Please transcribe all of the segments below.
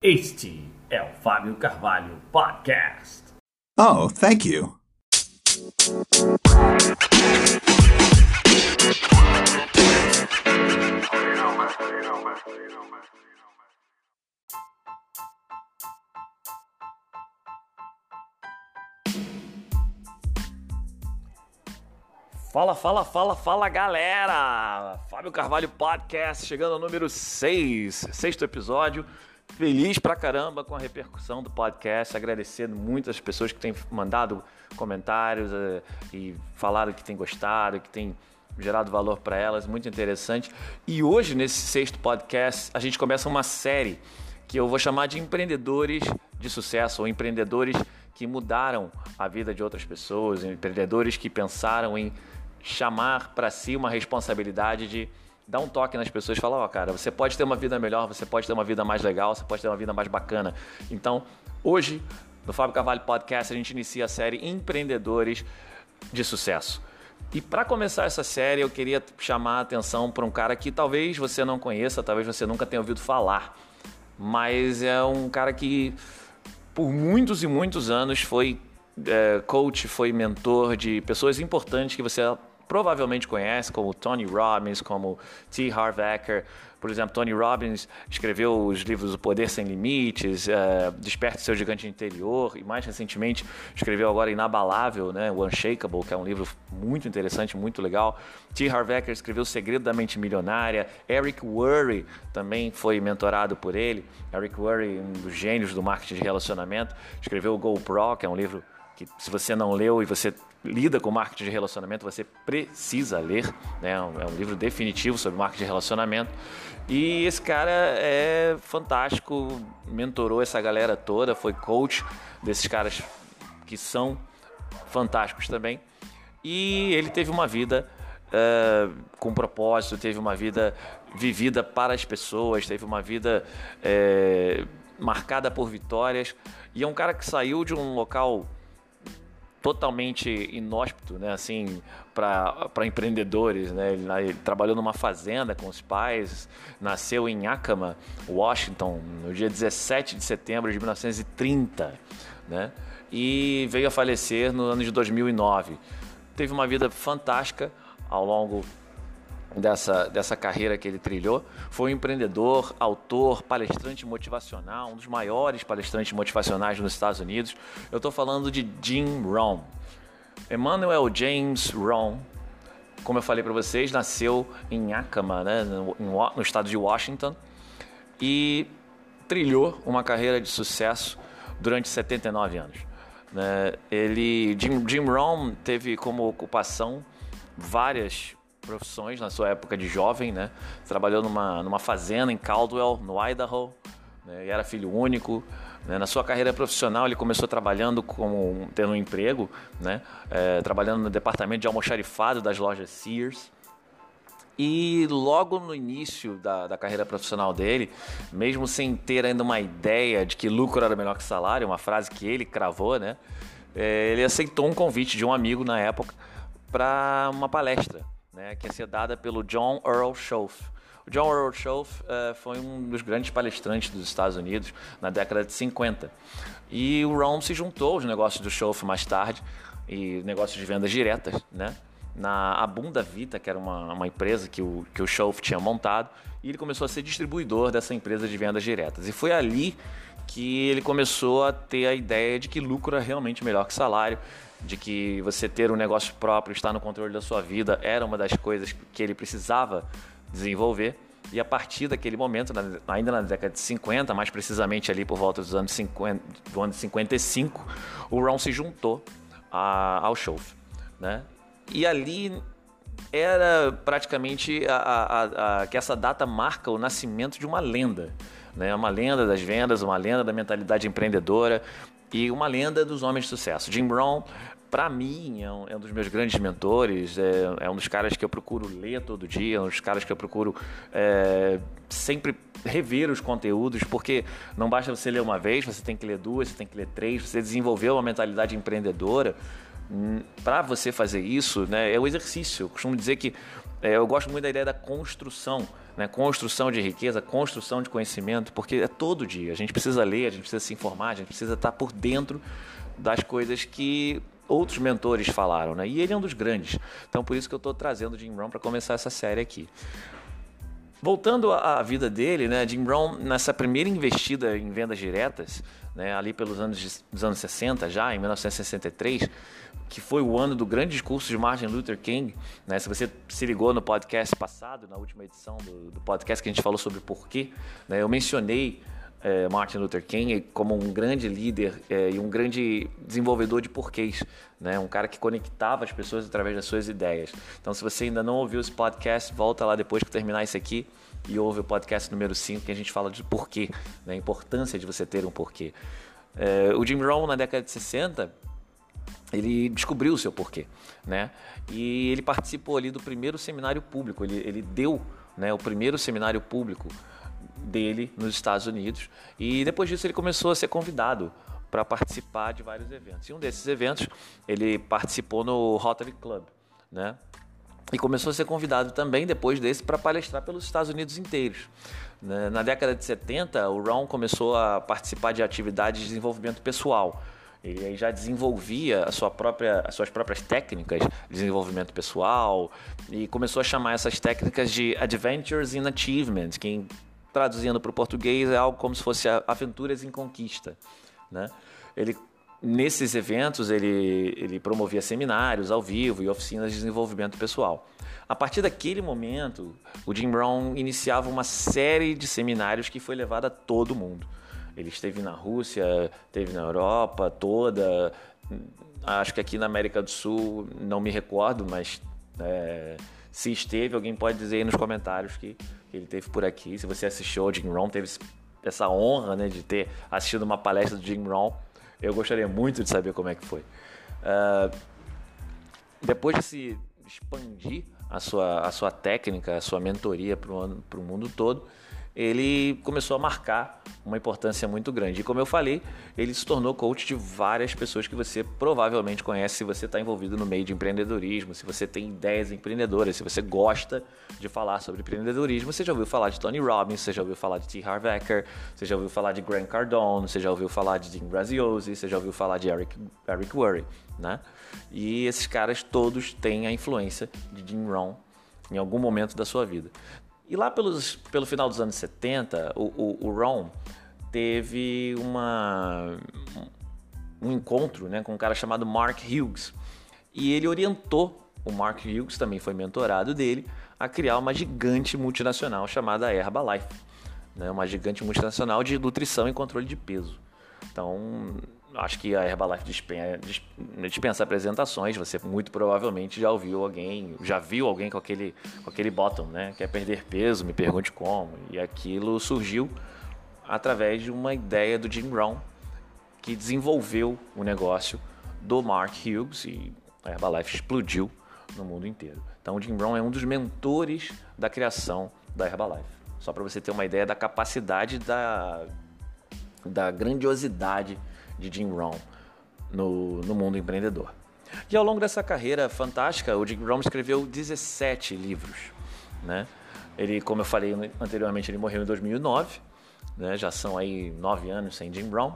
Este é o Fábio Carvalho Podcast. Oh, thank you. Fala, fala, fala, fala galera! Fábio Carvalho Podcast chegando ao número 6, sexto episódio. Feliz pra caramba com a repercussão do podcast, agradecendo muitas pessoas que têm mandado comentários uh, e falado que têm gostado, que têm gerado valor para elas, muito interessante. E hoje, nesse sexto podcast, a gente começa uma série que eu vou chamar de empreendedores de sucesso ou empreendedores que mudaram a vida de outras pessoas, empreendedores que pensaram em chamar para si uma responsabilidade de dar um toque nas pessoas e falar, ó, oh, cara, você pode ter uma vida melhor, você pode ter uma vida mais legal, você pode ter uma vida mais bacana. Então, hoje, no Fábio Carvalho Podcast, a gente inicia a série Empreendedores de Sucesso. E para começar essa série, eu queria chamar a atenção para um cara que talvez você não conheça, talvez você nunca tenha ouvido falar, mas é um cara que por muitos e muitos anos foi é, coach, foi mentor de pessoas importantes que você provavelmente conhece, como Tony Robbins, como T. Harv Eker. Por exemplo, Tony Robbins escreveu os livros O Poder Sem Limites, uh, Desperte Seu Gigante Interior e mais recentemente escreveu agora Inabalável, né, o Unshakable, que é um livro muito interessante, muito legal. T. Harv Eker escreveu O Segredo da Mente Milionária. Eric Worre também foi mentorado por ele. Eric Worre, um dos gênios do marketing de relacionamento, escreveu o GoPro, que é um livro que se você não leu e você lida com marketing de relacionamento, você precisa ler. Né? É um livro definitivo sobre marketing de relacionamento. E esse cara é fantástico, mentorou essa galera toda, foi coach desses caras que são fantásticos também. E ele teve uma vida uh, com propósito, teve uma vida vivida para as pessoas, teve uma vida uh, marcada por vitórias. E é um cara que saiu de um local totalmente inóspito, né? Assim, para empreendedores, né? Ele, ele, trabalhou numa fazenda com os pais, nasceu em Yakima, Washington, no dia 17 de setembro de 1930, né? E veio a falecer no ano de 2009. Teve uma vida fantástica ao longo dessa, dessa carreira que ele trilhou. Foi um empreendedor, autor, palestrante motivacional, um dos maiores palestrantes motivacionais nos Estados Unidos. Eu estou falando de Jim Rohn. Emmanuel James Rohn, como eu falei para vocês, nasceu em Yakima, né, no, no estado de Washington, e trilhou uma carreira de sucesso durante 79 anos. Né? Ele, Jim, Jim Rohn teve como ocupação várias profissões na sua época de jovem, né? Trabalhou numa, numa fazenda em Caldwell, no Idaho, né? e era filho único. Né? Na sua carreira profissional, ele começou trabalhando como tendo um emprego, né? É, trabalhando no departamento de almoxarifado das lojas Sears. E logo no início da, da, carreira profissional dele, mesmo sem ter ainda uma ideia de que lucro era melhor que salário, uma frase que ele cravou, né? É, ele aceitou um convite de um amigo na época para uma palestra né, que ia ser dada pelo John Earl Schoaf. O John Earl Schoaf uh, foi um dos grandes palestrantes dos Estados Unidos na década de 50. E o Ron se juntou aos negócios do Schoaf mais tarde, e negócios de vendas diretas, né? na Abunda Vita, que era uma, uma empresa que o, que o tinha montado, e ele começou a ser distribuidor dessa empresa de vendas diretas. E foi ali que ele começou a ter a ideia de que lucro é realmente melhor que salário, de que você ter um negócio próprio, estar no controle da sua vida, era uma das coisas que ele precisava desenvolver. E a partir daquele momento, ainda na década de 50, mais precisamente ali por volta dos anos 50, do ano 55, o Ron se juntou a, ao show. Né? E ali era praticamente a, a, a, que essa data marca o nascimento de uma lenda. Né? Uma lenda das vendas, uma lenda da mentalidade empreendedora, e uma lenda dos homens de sucesso. Jim Brown, para mim, é um, é um, dos meus grandes mentores, é, é, um dos caras que eu procuro ler todo dia, é um dos caras que eu procuro é, sempre rever os conteúdos, porque não basta você ler uma vez, você tem que ler duas, você tem que ler três, você desenvolveu uma mentalidade empreendedora, para você fazer isso, né, é o exercício. Eu costumo dizer que é, eu gosto muito da ideia da construção, né? construção de riqueza, construção de conhecimento, porque é todo dia. A gente precisa ler, a gente precisa se informar, a gente precisa estar por dentro das coisas que outros mentores falaram, né? E ele é um dos grandes. Então por isso que eu estou trazendo o Jim Brown para começar essa série aqui. Voltando à vida dele, né, Jim Brown, nessa primeira investida em vendas diretas, né, ali pelos anos, dos anos 60, já em 1963, que foi o ano do grande discurso de Martin Luther King. Né, se você se ligou no podcast passado, na última edição do, do podcast que a gente falou sobre porquê, né, eu mencionei é, Martin Luther King como um grande líder é, e um grande desenvolvedor de porquês, né? um cara que conectava as pessoas através das suas ideias. Então, se você ainda não ouviu esse podcast, volta lá depois que terminar esse aqui e ouve o podcast número 5, que a gente fala de porquê, né? a importância de você ter um porquê. É, o Jim Rohn, na década de 60, ele descobriu o seu porquê, né? E ele participou ali do primeiro seminário público, ele, ele deu né, o primeiro seminário público dele nos Estados Unidos. E depois disso ele começou a ser convidado para participar de vários eventos. E um desses eventos ele participou no Rotary Club, né? E começou a ser convidado também depois desse para palestrar pelos Estados Unidos inteiros. Né? Na década de 70, o Ron começou a participar de atividades de desenvolvimento pessoal. Ele já desenvolvia a sua própria, as suas próprias técnicas de desenvolvimento pessoal e começou a chamar essas técnicas de Adventures in Achievement, que traduzindo para o português, é algo como se fosse aventuras em conquista. Né? Ele, nesses eventos, ele, ele promovia seminários ao vivo e oficinas de desenvolvimento pessoal. A partir daquele momento, o Jim Brown iniciava uma série de seminários que foi levada a todo mundo. Ele esteve na Rússia, esteve na Europa toda, acho que aqui na América do Sul, não me recordo, mas é, se esteve, alguém pode dizer aí nos comentários que ele teve por aqui. Se você assistiu ao Jim Rohn, teve essa honra né, de ter assistido uma palestra do Jim Rohn. Eu gostaria muito de saber como é que foi. Uh, depois de se expandir a sua, a sua técnica, a sua mentoria para o mundo todo, ele começou a marcar uma importância muito grande. E como eu falei, ele se tornou coach de várias pessoas que você provavelmente conhece se você está envolvido no meio de empreendedorismo, se você tem ideias empreendedoras, se você gosta de falar sobre empreendedorismo. Você já ouviu falar de Tony Robbins, você já ouviu falar de T. Harv Eker, você já ouviu falar de Grant Cardone, você já ouviu falar de Jim Graziosi, você já ouviu falar de Eric, Eric Worre, né? E esses caras todos têm a influência de Jim Rohn em algum momento da sua vida. E lá pelos, pelo final dos anos 70, o, o, o Ron teve uma, um encontro né, com um cara chamado Mark Hughes. E ele orientou, o Mark Hughes também foi mentorado dele, a criar uma gigante multinacional chamada Herbalife. Né, uma gigante multinacional de nutrição e controle de peso. Então, acho que a Herbalife dispensa, apresentações. Você muito provavelmente já ouviu alguém, já viu alguém com aquele, com aquele bottom, né? Quer perder peso, me pergunte como. E aquilo surgiu através de uma ideia do Jim Brown, que desenvolveu o negócio do Mark Hughes e a Herbalife explodiu no mundo inteiro. Então o Jim Brown é um dos mentores da criação da Herbalife. Só para você ter uma ideia da capacidade da, da grandiosidade de Jim Rohn no, no mundo empreendedor. E ao longo dessa carreira fantástica, o Jim Rohn escreveu 17 livros. Né? Ele, como eu falei anteriormente, ele morreu em 2009, né? já são aí nove anos sem Jim Brown,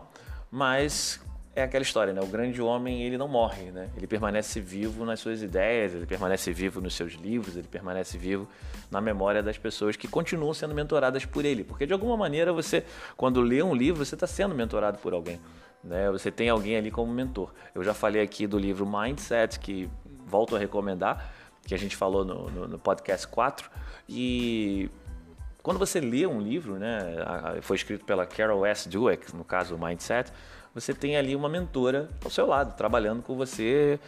mas é aquela história, né? O grande homem, ele não morre, né? Ele permanece vivo nas suas ideias, ele permanece vivo nos seus livros, ele permanece vivo na memória das pessoas que continuam sendo mentoradas por ele. Porque de alguma maneira você, quando lê um livro, você está sendo mentorado por alguém. Né? Você tem alguém ali como mentor. Eu já falei aqui do livro Mindset, que volto a recomendar, que a gente falou no, no, no podcast 4. E quando você lê um livro, né, foi escrito pela Carol S. Dweck, no caso Mindset, você tem ali uma mentora ao seu lado, trabalhando com você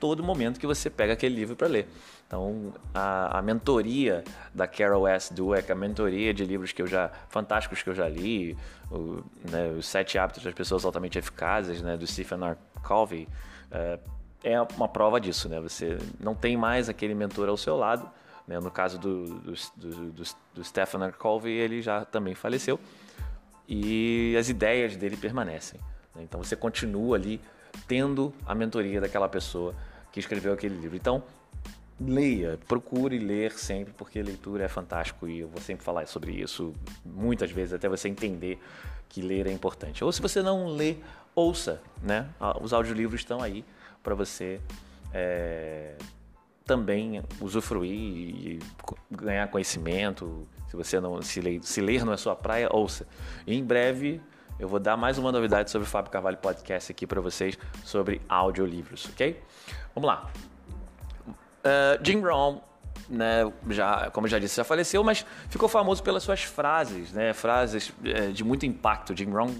todo momento que você pega aquele livro para ler. Então, a, a, mentoria da Carol S. Dweck, a mentoria de livros que eu já fantásticos que eu já li, o, né, os Sete Hábitos das Pessoas Altamente Eficazes, né, do Stephen R. Covey, é, é uma prova disso, né? Você não tem mais aquele mentor ao seu lado. Né? No caso do, do, do, do, Stephen R. Covey, ele já também faleceu e as ideias dele permanecem. Né? Então você continua ali tendo a mentoria daquela pessoa que escreveu aquele livro. Então, leia, procure ler sempre, porque leitura é fantástico e eu vou sempre falar sobre isso muitas vezes até você entender que ler é importante. Ou se você não lê, ouça, né? Os audiolivros estão aí para você é, também usufruir e ganhar conhecimento. Se você não se ler, se ler não é sua praia, ouça. E em breve eu vou dar mais uma novidade sobre o Fábio Carvalho Podcast aqui para vocês sobre audiolivros, ok? Vamos lá. Uh, Jim Rohn, né, já, como já disse, já faleceu, mas ficou famoso pelas suas frases, né, frases é, de muito impacto. Jim Rohn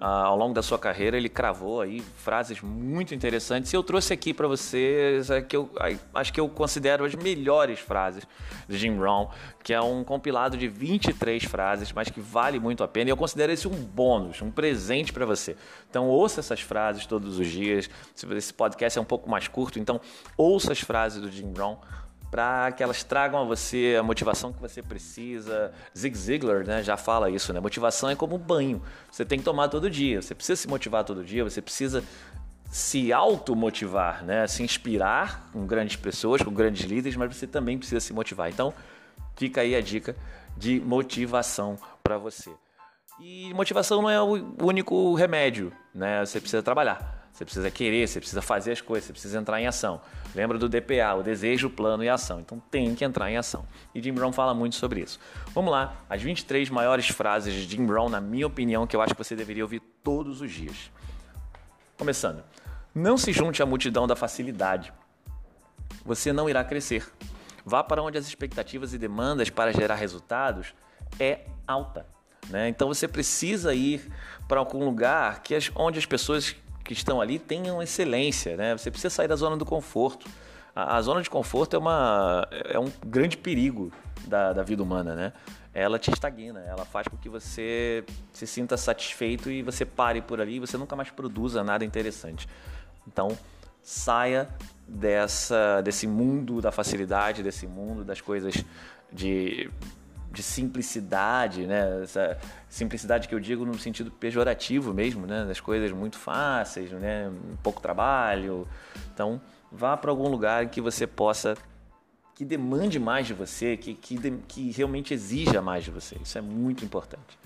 ah, ao longo da sua carreira, ele cravou aí frases muito interessantes e eu trouxe aqui para vocês é, que eu acho que eu considero as melhores frases de Jim Rohn, que é um compilado de 23 frases, mas que vale muito a pena e eu considero esse um bônus, um presente para você. Então ouça essas frases todos os dias. Se esse podcast é um pouco mais curto, então ouça as frases do Jim Rohn para que elas tragam a você a motivação que você precisa. Zig Ziglar né, já fala isso, né? Motivação é como um banho. Você tem que tomar todo dia. Você precisa se motivar todo dia, você precisa se automotivar, né? Se inspirar com grandes pessoas, com grandes líderes, mas você também precisa se motivar. Então, fica aí a dica de motivação para você. E motivação não é o único remédio, né? Você precisa trabalhar. Você precisa querer, você precisa fazer as coisas, você precisa entrar em ação. Lembra do DPA, o desejo, plano e ação. Então tem que entrar em ação. E Jim Brown fala muito sobre isso. Vamos lá, as 23 maiores frases de Jim Brown, na minha opinião, que eu acho que você deveria ouvir todos os dias. Começando. Não se junte à multidão da facilidade. Você não irá crescer. Vá para onde as expectativas e demandas para gerar resultados é alta. Né? Então você precisa ir para algum lugar que as, onde as pessoas que estão ali tenham excelência, né? Você precisa sair da zona do conforto. A, a zona de conforto é, uma, é um grande perigo da, da vida humana, né? Ela te estagna, ela faz com que você se sinta satisfeito e você pare por ali e você nunca mais produza nada interessante. Então, saia dessa, desse mundo da facilidade, desse mundo das coisas de de simplicidade, né? Essa simplicidade que eu digo no sentido pejorativo mesmo, né? Das coisas muito fáceis, né? Pouco trabalho. Então, vá para algum lugar que você possa que demande mais de você, que, que, que realmente exija mais de você. Isso é muito importante.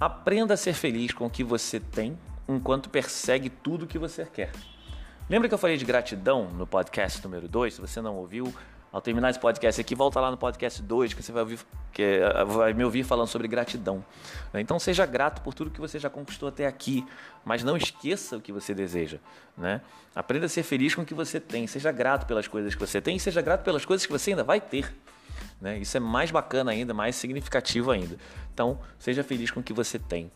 Aprenda a ser feliz com o que você tem enquanto persegue tudo o que você quer. Lembra que eu falei de gratidão no podcast número 2? Se você não ouviu, ao terminar esse podcast aqui, volta lá no podcast 2 que você vai, ouvir, que eh, vai me ouvir falando sobre gratidão. Então seja grato por tudo que você já conquistou até aqui, mas não esqueça o que você deseja. Né? Aprenda a ser feliz com o que você tem, seja grato pelas coisas que você tem e seja grato pelas coisas que você ainda vai ter. Né? Isso é mais bacana ainda, mais significativo ainda. Então seja feliz com o que você tem.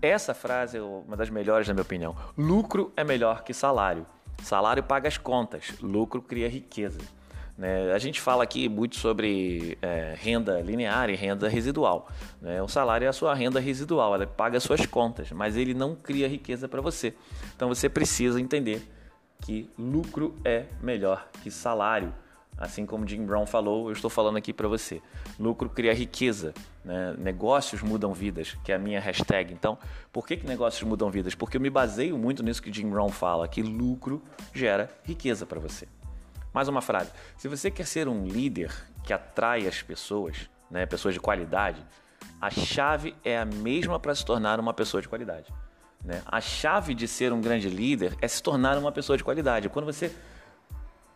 Essa frase é uma das melhores, na minha opinião. Lucro é melhor que salário. Salário paga as contas, lucro cria riqueza. Né? A gente fala aqui muito sobre é, renda linear e renda residual. Né? O salário é a sua renda residual, ela paga as suas contas, mas ele não cria riqueza para você. Então você precisa entender que lucro é melhor que salário. Assim como Jim Brown falou, eu estou falando aqui para você. Lucro cria riqueza, né? negócios mudam vidas, que é a minha hashtag. Então, por que, que negócios mudam vidas? Porque eu me baseio muito nisso que Jim Brown fala, que lucro gera riqueza para você. Mais uma frase. Se você quer ser um líder que atrai as pessoas, né, pessoas de qualidade, a chave é a mesma para se tornar uma pessoa de qualidade. Né? A chave de ser um grande líder é se tornar uma pessoa de qualidade. Quando você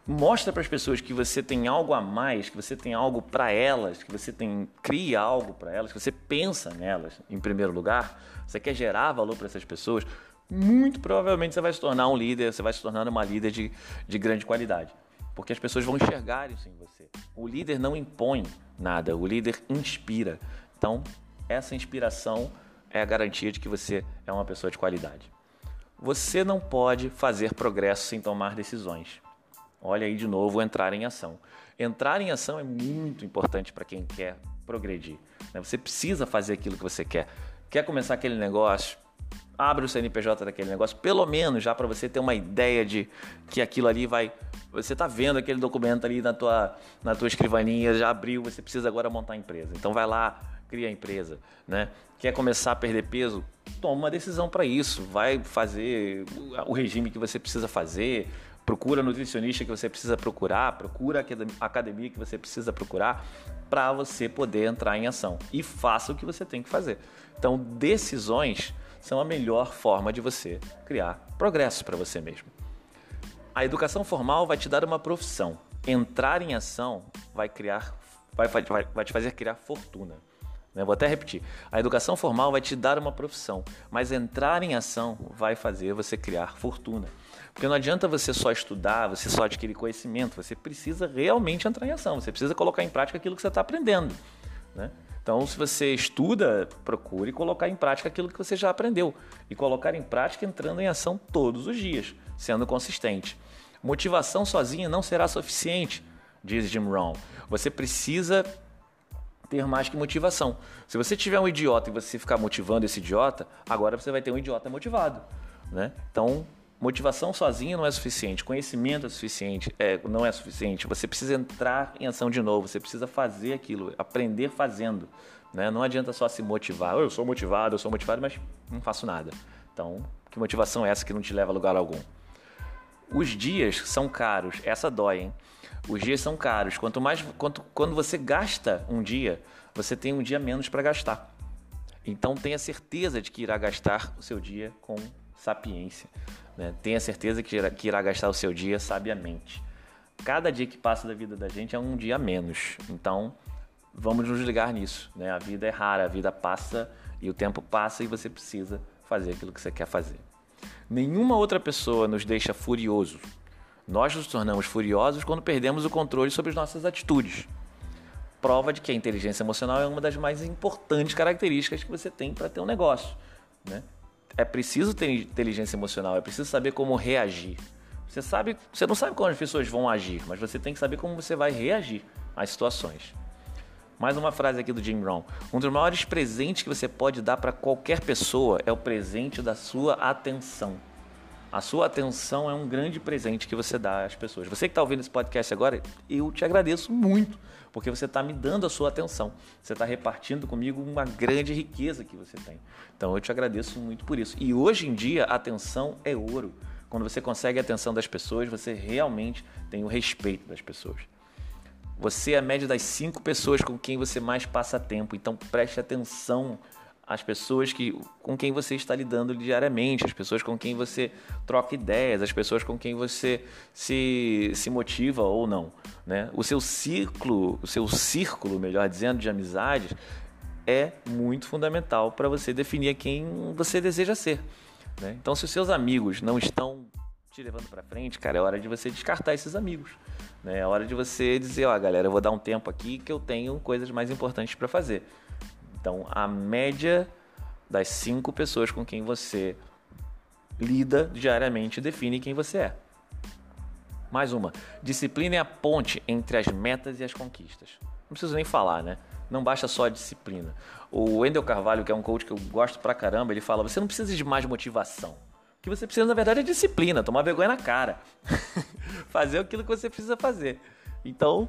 mostra para as pessoas que você tem algo a mais, que você tem algo para elas, que você tem cria algo para elas, que você pensa nelas em primeiro lugar, você quer gerar valor para essas pessoas, muito provavelmente você vai se tornar um líder, você vai se tornar uma líder de, de grande qualidade porque as pessoas vão enxergar isso em você. O líder não impõe nada, o líder inspira. Então, essa inspiração é a garantia de que você é uma pessoa de qualidade. Você não pode fazer progresso sem tomar decisões. Olha aí de novo, entrar em ação. Entrar em ação é muito importante para quem quer progredir. Né? Você precisa fazer aquilo que você quer. Quer começar aquele negócio? Abre o CNPJ daquele negócio, pelo menos já para você ter uma ideia de que aquilo ali vai você está vendo aquele documento ali na tua, na tua escrivaninha, já abriu, você precisa agora montar a empresa. Então vai lá, cria a empresa. Né? Quer começar a perder peso? toma uma decisão para isso. Vai fazer o regime que você precisa fazer, procura nutricionista que você precisa procurar, procura a academia que você precisa procurar para você poder entrar em ação e faça o que você tem que fazer. Então, decisões são a melhor forma de você criar progresso para você mesmo. A educação formal vai te dar uma profissão. Entrar em ação vai criar, vai, vai, vai te fazer criar fortuna. Né? Vou até repetir. A educação formal vai te dar uma profissão, mas entrar em ação vai fazer você criar fortuna. Porque não adianta você só estudar, você só adquirir conhecimento, você precisa realmente entrar em ação, você precisa colocar em prática aquilo que você está aprendendo. Né? Então, se você estuda, procure colocar em prática aquilo que você já aprendeu. E colocar em prática entrando em ação todos os dias, sendo consistente. Motivação sozinha não será suficiente, diz Jim Rohn. Você precisa ter mais que motivação. Se você tiver um idiota e você ficar motivando esse idiota, agora você vai ter um idiota motivado. Né? Então, motivação sozinha não é suficiente, conhecimento é suficiente, é, não é suficiente. Você precisa entrar em ação de novo, você precisa fazer aquilo, aprender fazendo. Né? Não adianta só se motivar. Eu sou motivado, eu sou motivado, mas não faço nada. Então, que motivação é essa que não te leva a lugar algum? Os dias são caros, essa dói, hein? Os dias são caros. Quanto mais, quanto, quando você gasta um dia, você tem um dia menos para gastar. Então tenha certeza de que irá gastar o seu dia com sapiência. Né? Tenha certeza que irá, que irá gastar o seu dia sabiamente. Cada dia que passa da vida da gente é um dia menos. Então, vamos nos ligar nisso. Né? A vida é rara, a vida passa e o tempo passa e você precisa fazer aquilo que você quer fazer. Nenhuma outra pessoa nos deixa furioso. Nós nos tornamos furiosos quando perdemos o controle sobre as nossas atitudes. Prova de que a inteligência emocional é uma das mais importantes características que você tem para ter um negócio. Né? é preciso ter inteligência emocional, é preciso saber como reagir. Você sabe, você não sabe como as pessoas vão agir, mas você tem que saber como você vai reagir às situações. Mais uma frase aqui do Jim Brown. Um dos maiores presentes que você pode dar para qualquer pessoa é o presente da sua atenção. A sua atenção é um grande presente que você dá às pessoas. Você que está ouvindo esse podcast agora, eu te agradeço muito, porque você está me dando a sua atenção. Você está repartindo comigo uma grande riqueza que você tem. Então eu te agradeço muito por isso. E hoje em dia, atenção é ouro. Quando você consegue a atenção das pessoas, você realmente tem o respeito das pessoas. Você é a média das cinco pessoas com quem você mais passa tempo, então preste atenção as pessoas que, com quem você está lidando diariamente, as pessoas com quem você troca ideias, as pessoas com quem você se, se motiva ou não. Né? O seu ciclo, o seu círculo, melhor dizendo, de amizades é muito fundamental para você definir quem você deseja ser. Né? Então, se os seus amigos não estão te levando para frente, cara, é hora de você descartar esses amigos. Né? É hora de você dizer, ó, galera, eu vou dar um tempo aqui que eu tenho coisas mais importantes para fazer. Então, a média das cinco pessoas com quem você lida diariamente define quem você é. Mais uma. Disciplina é a ponte entre as metas e as conquistas. Não preciso nem falar, né? Não basta só a disciplina. O Wendel Carvalho, que é um coach que eu gosto pra caramba, ele fala: você não precisa de mais motivação. O que você precisa, na verdade, é disciplina, tomar vergonha na cara. fazer aquilo que você precisa fazer. Então,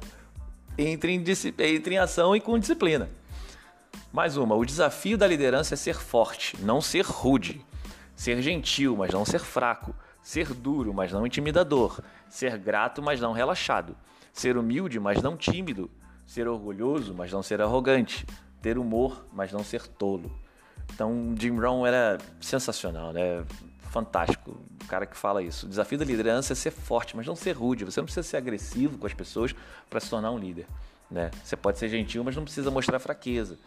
entre em, entre em ação e com disciplina. Mais uma, o desafio da liderança é ser forte, não ser rude. Ser gentil, mas não ser fraco. Ser duro, mas não intimidador. Ser grato, mas não relaxado. Ser humilde, mas não tímido. Ser orgulhoso, mas não ser arrogante. Ter humor, mas não ser tolo. Então, Jim Rohn era sensacional, né? Fantástico. O cara que fala isso. O desafio da liderança é ser forte, mas não ser rude. Você não precisa ser agressivo com as pessoas para se tornar um líder. Né? Você pode ser gentil, mas não precisa mostrar fraqueza.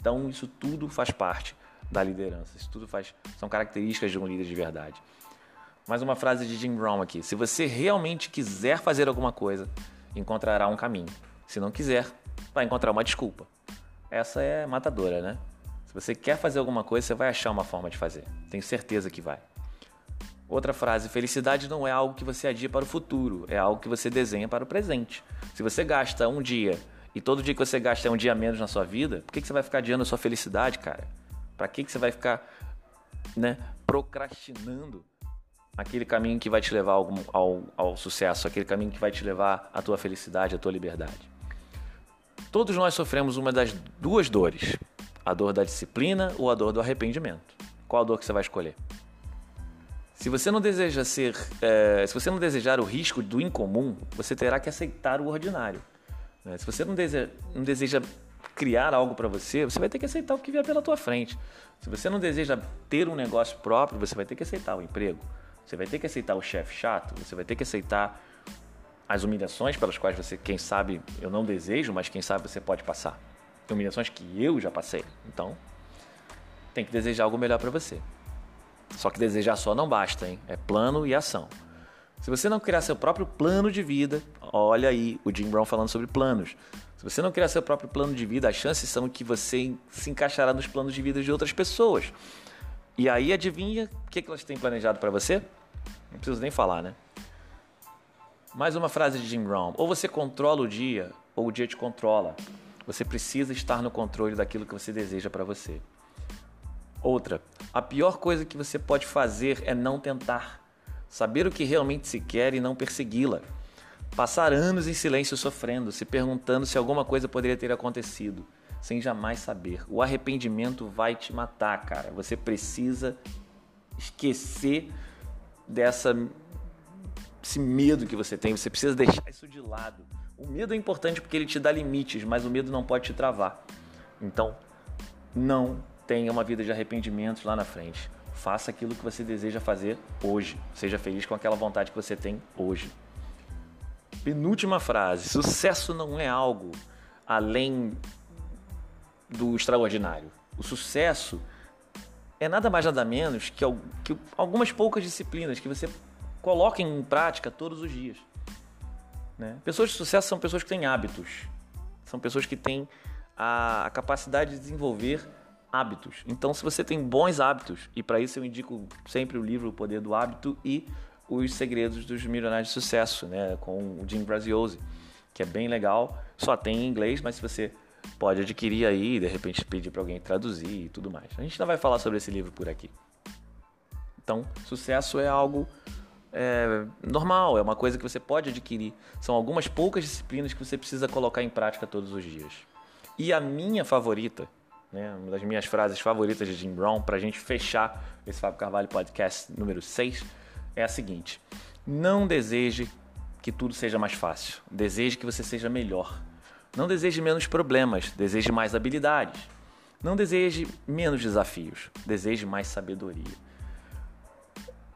Então isso tudo faz parte da liderança. Isso tudo faz são características de um líder de verdade. Mais uma frase de Jim Brown aqui: se você realmente quiser fazer alguma coisa, encontrará um caminho. Se não quiser, vai encontrar uma desculpa. Essa é matadora, né? Se você quer fazer alguma coisa, você vai achar uma forma de fazer. Tenho certeza que vai. Outra frase: felicidade não é algo que você adia para o futuro, é algo que você desenha para o presente. Se você gasta um dia e todo dia que você gasta é um dia menos na sua vida, por que, que você vai ficar adiando a sua felicidade, cara? Para que, que você vai ficar né, procrastinando aquele caminho que vai te levar ao, ao, ao sucesso, aquele caminho que vai te levar à tua felicidade, à tua liberdade? Todos nós sofremos uma das duas dores, A dor da disciplina ou a dor do arrependimento? Qual a dor que você vai escolher? Se você não deseja ser, é, se você não desejar o risco do incomum, você terá que aceitar o ordinário. Né? Se você não deseja, não deseja criar algo para você, você vai ter que aceitar o que vier pela tua frente. Se você não deseja ter um negócio próprio, você vai ter que aceitar o emprego. Você vai ter que aceitar o chefe chato. Você vai ter que aceitar as humilhações pelas quais você, quem sabe, eu não desejo, mas quem sabe você pode passar. Humilhações que eu já passei. Então, tem que desejar algo melhor para você. Só que desejar só não basta, hein? É plano e ação. Se você não criar seu próprio plano de vida, olha aí o Jim Brown falando sobre planos. Se você não criar seu próprio plano de vida, as chances são que você se encaixará nos planos de vida de outras pessoas. E aí adivinha o que, elas têm planejado para você? Não preciso nem falar, né? Mais uma frase de Jim Brown: ou você controla o dia, ou o dia te controla. Você precisa estar no controle daquilo que você deseja para você. Outra, a pior coisa que você pode fazer é não tentar. Saber o que realmente se quer e não persegui-la. Passar anos em silêncio sofrendo, se perguntando se alguma coisa poderia ter acontecido, sem jamais saber. O arrependimento vai te matar, cara. Você precisa esquecer dessa esse medo que você tem, você precisa deixar isso de lado. O medo é importante porque ele te dá limites, mas o medo não pode te travar. Então, não tenha uma vida de arrependimentos lá na frente. Faça aquilo que você deseja fazer hoje. Seja feliz com aquela vontade que você tem hoje. Penúltima frase: sucesso não é algo além do extraordinário. O sucesso é nada mais nada menos que, algumas poucas disciplinas que você coloca em prática todos os dias. Né? Pessoas de sucesso são pessoas que têm hábitos, são pessoas que têm a, capacidade de desenvolver hábitos. Então, se você tem bons hábitos, e para isso eu indico sempre o livro O Poder do Hábito e os Segredos dos Milionários de Sucesso, né, com o Jim Graziosi, que é bem legal. Só tem em inglês, mas se você pode adquirir aí, de repente pedir para alguém traduzir e tudo mais. A gente ainda vai falar sobre esse livro por aqui. Então, sucesso é algo é, normal, é uma coisa que você pode adquirir. São algumas poucas disciplinas que você precisa colocar em prática todos os dias. E a minha favorita, né, uma das minhas frases favoritas de Jim Brown, para a gente fechar esse Fábio Carvalho Podcast número 6, é a seguinte: não deseje que tudo seja mais fácil, deseje que você seja melhor. Não deseje menos problemas, deseje mais habilidades. Não deseje menos desafios, deseje mais sabedoria.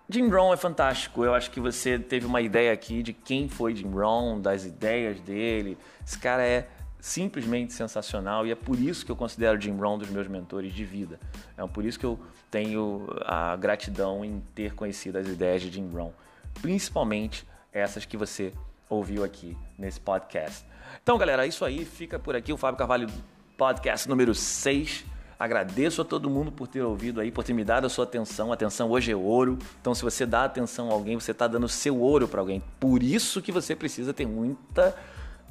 Jim Brown é fantástico. Eu acho que você teve uma ideia aqui de quem foi Jim Brown, das ideias dele. Esse cara é simplesmente sensacional e é por isso que eu considero Jim Brown um dos meus mentores de vida. É por isso que eu tenho a gratidão em ter conhecido as ideias de Jim Brown, principalmente essas que você ouviu aqui nesse podcast. Então, galera, é isso aí. Fica por aqui o Fábio Carvalho Podcast número 6. Agradeço a todo mundo por ter ouvido aí, por ter me dado a sua atenção. Atenção hoje é ouro. Então, se você dá atenção a alguém, você está dando seu ouro para alguém. Por isso que você precisa ter muita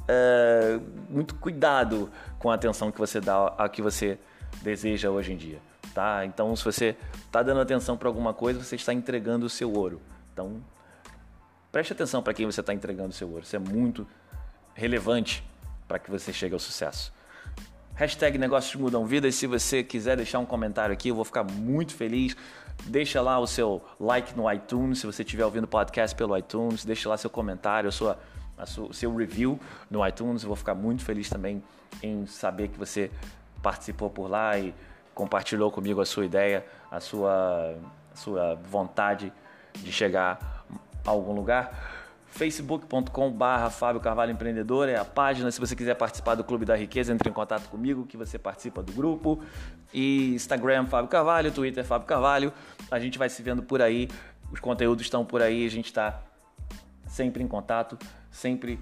é, muito cuidado com a atenção que você dá a que você deseja hoje em dia, tá? Então, se você está dando atenção para alguma coisa, você está entregando o seu ouro. Então, preste atenção para quem você está entregando o seu ouro. Isso é muito relevante para que você chegue ao sucesso. Hashtag Negócios Mudam Vidas. Se você quiser deixar um comentário aqui, eu vou ficar muito feliz. Deixa lá o seu like no iTunes, se você estiver ouvindo podcast pelo iTunes. Deixa lá seu comentário, a sua o seu review no iTunes. Eu vou ficar muito feliz também em saber que você participou por lá e compartilhou comigo a sua ideia, a sua, a sua vontade de chegar a algum lugar facebook.com.br Fábio Carvalho Empreendedor é a página. Se você quiser participar do Clube da Riqueza, entre em contato comigo que você participa do grupo. E Instagram Fábio Carvalho, Twitter Fábio Carvalho. A gente vai se vendo por aí. Os conteúdos estão por aí. A gente está sempre em contato sempre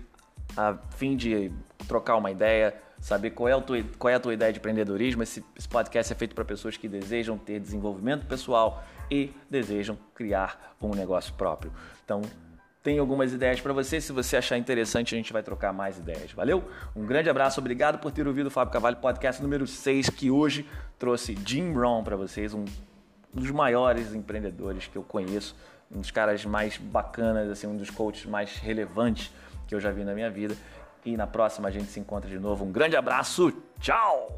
a fim de trocar uma ideia, saber qual é, a tua, qual é a tua ideia de empreendedorismo. Esse, esse podcast é feito para pessoas que desejam ter desenvolvimento pessoal e desejam criar um negócio próprio. Então, tem algumas ideias para você. Se você achar interessante, a gente vai trocar mais ideias. Valeu? Um grande abraço, obrigado por ter ouvido o Fábio Cavalho Podcast número 6, que hoje trouxe Jim Brown para vocês, um dos maiores empreendedores que eu conheço um dos caras mais bacanas, assim, um dos coaches mais relevantes que eu já vi na minha vida. E na próxima a gente se encontra de novo. Um grande abraço, tchau!